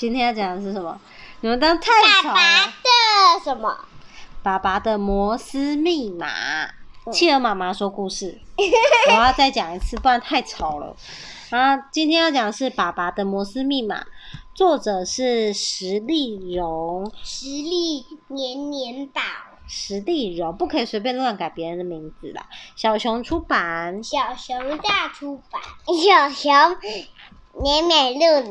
今天要讲的是什么？你们当太吵了。爸爸的什么？爸爸的摩斯密码。企鹅妈妈说故事，我要再讲一次，不然太吵了。啊，今天要讲的是爸爸的摩斯密码，作者是石丽蓉。石丽年年宝。石丽蓉不可以随便乱改别人的名字啦。小熊出版。小熊大出版。小熊年美露的。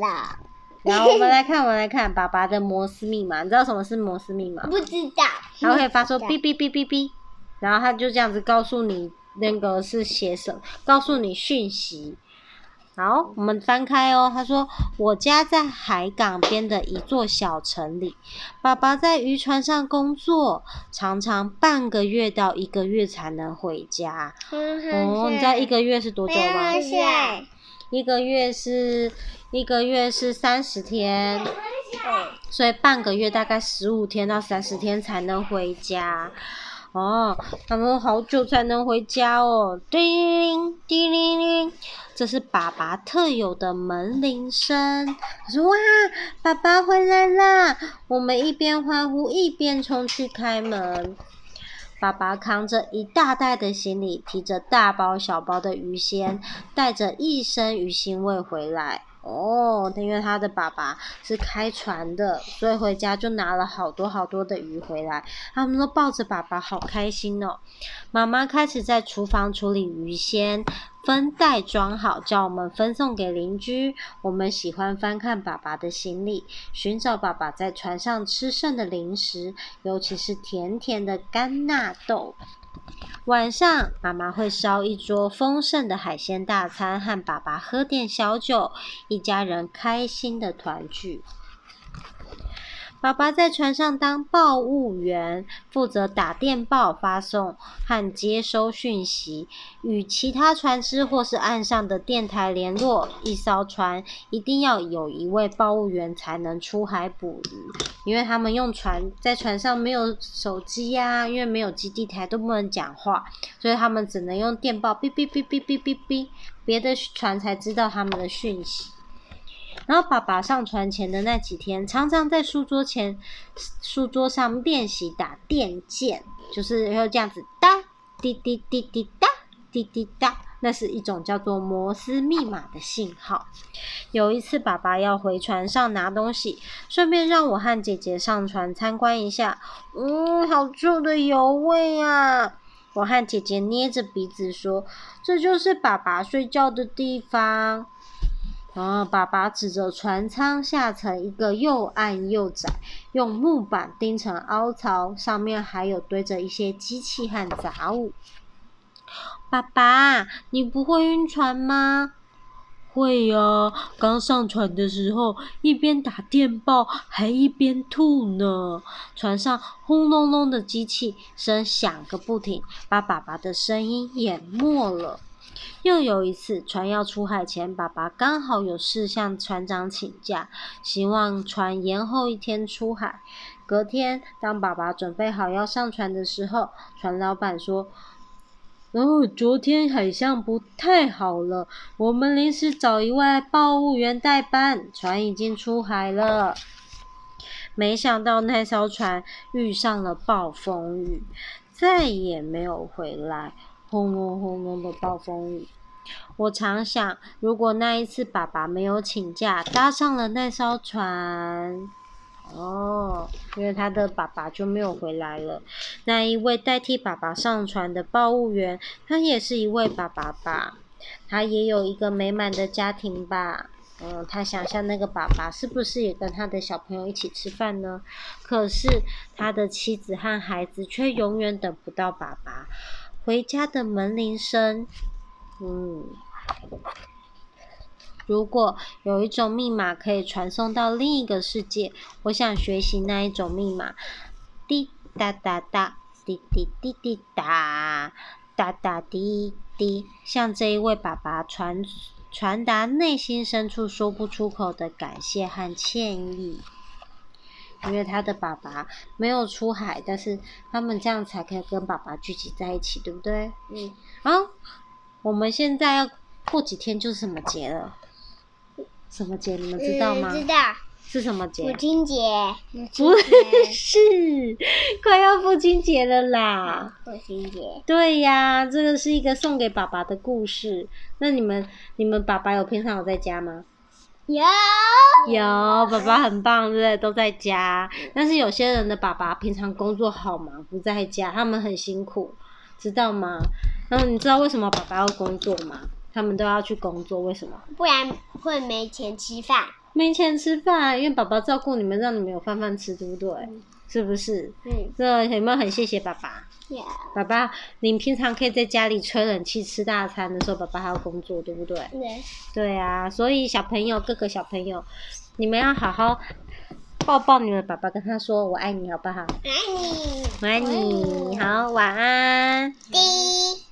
然后我们来看，我们来看爸爸的摩斯密码。你知道什么是摩斯密码？不知道。它会发出哔哔哔哔哔。然后他就这样子告诉你那个是写什么，告诉你讯息。好，我们翻开哦。他说：“我家在海港边的一座小城里，爸爸在渔船上工作，常常半个月到一个月才能回家。哦，你知道一个月是多久吗？一个月是一个月是三十天，所以半个月大概十五天到三十天才能回家。”哦，他们好久才能回家哦。叮铃叮铃铃，这是爸爸特有的门铃声。他说：“哇，爸爸回来啦！”我们一边欢呼一边冲去开门。爸爸扛着一大袋的行李，提着大包小包的鱼鲜，带着一身鱼腥味回来。哦，因为他的爸爸是开船的，所以回家就拿了好多好多的鱼回来。他们都抱着爸爸，好开心哦。妈妈开始在厨房处理鱼鲜，分袋装好，叫我们分送给邻居。我们喜欢翻看爸爸的行李，寻找爸爸在船上吃剩的零食，尤其是甜甜的甘纳豆。晚上，妈妈会烧一桌丰盛的海鲜大餐，和爸爸喝点小酒，一家人开心的团聚。爸爸在船上当报务员，负责打电报、发送和接收讯息，与其他船只或是岸上的电台联络。一艘船一定要有一位报务员才能出海捕鱼，因为他们用船在船上没有手机呀、因为没有基地台都不能讲话，所以他们只能用电报，哔哔哔哔哔哔哔，别的船才知道他们的讯息。然后爸爸上船前的那几天，常常在书桌前、书桌上练习打电键，就是要这样子哒滴滴滴滴哒滴滴哒，那是一种叫做摩斯密码的信号。有一次，爸爸要回船上拿东西，顺便让我和姐姐上船参观一下。嗯，好臭的油味啊！我和姐姐捏着鼻子说：“这就是爸爸睡觉的地方。”然后爸爸指着船舱下层一个又暗又窄、用木板钉成凹槽，上面还有堆着一些机器和杂物。爸爸，你不会晕船吗？会呀，刚上船的时候一边打电报还一边吐呢。船上轰隆隆的机器声响个不停，把爸爸的声音淹没了。又有一次，船要出海前，爸爸刚好有事向船长请假，希望船延后一天出海。隔天，当爸爸准备好要上船的时候，船老板说：“哦，昨天海象不太好了，我们临时找一位报务员代班，船已经出海了。”没想到那艘船遇上了暴风雨，再也没有回来。轰隆轰隆的暴风雨，我常想，如果那一次爸爸没有请假，搭上了那艘船，哦，因为他的爸爸就没有回来了。那一位代替爸爸上船的报务员，他也是一位爸爸吧？他也有一个美满的家庭吧？嗯，他想象那个爸爸是不是也跟他的小朋友一起吃饭呢？可是他的妻子和孩子却永远等不到爸爸。回家的门铃声，嗯，如果有一种密码可以传送到另一个世界，我想学习那一种密码。滴答答答，滴滴滴滴答，答答滴滴，向这一位爸爸传传达内心深处说不出口的感谢和歉意。因为他的爸爸没有出海，但是他们这样才可以跟爸爸聚集在一起，对不对？嗯。好，我们现在要过几天就是什么节了？什么节？你们知道吗？嗯，知道。是什么节？母亲节。不是，快要父亲节了啦。父亲节。对呀，这个是一个送给爸爸的故事。那你们，你们爸爸有平常有在家吗？有。有，爸爸很棒，对不对？都在家。但是有些人的爸爸平常工作好忙，不在家，他们很辛苦，知道吗？然后你知道为什么爸爸要工作吗？他们都要去工作，为什么？不然会没钱吃饭。没钱吃饭，因为爸爸照顾你们，让你们有饭饭吃，对不对？嗯、是不是？嗯。这有没有很谢谢爸爸.爸爸，你平常可以在家里吹冷气吃大餐的时候，爸爸还要工作，对不对？对。对啊，所以小朋友，各个小朋友，你们要好好抱抱你们爸爸，跟他说我爱你，好不好？爱你。我爱你。好，晚安。滴。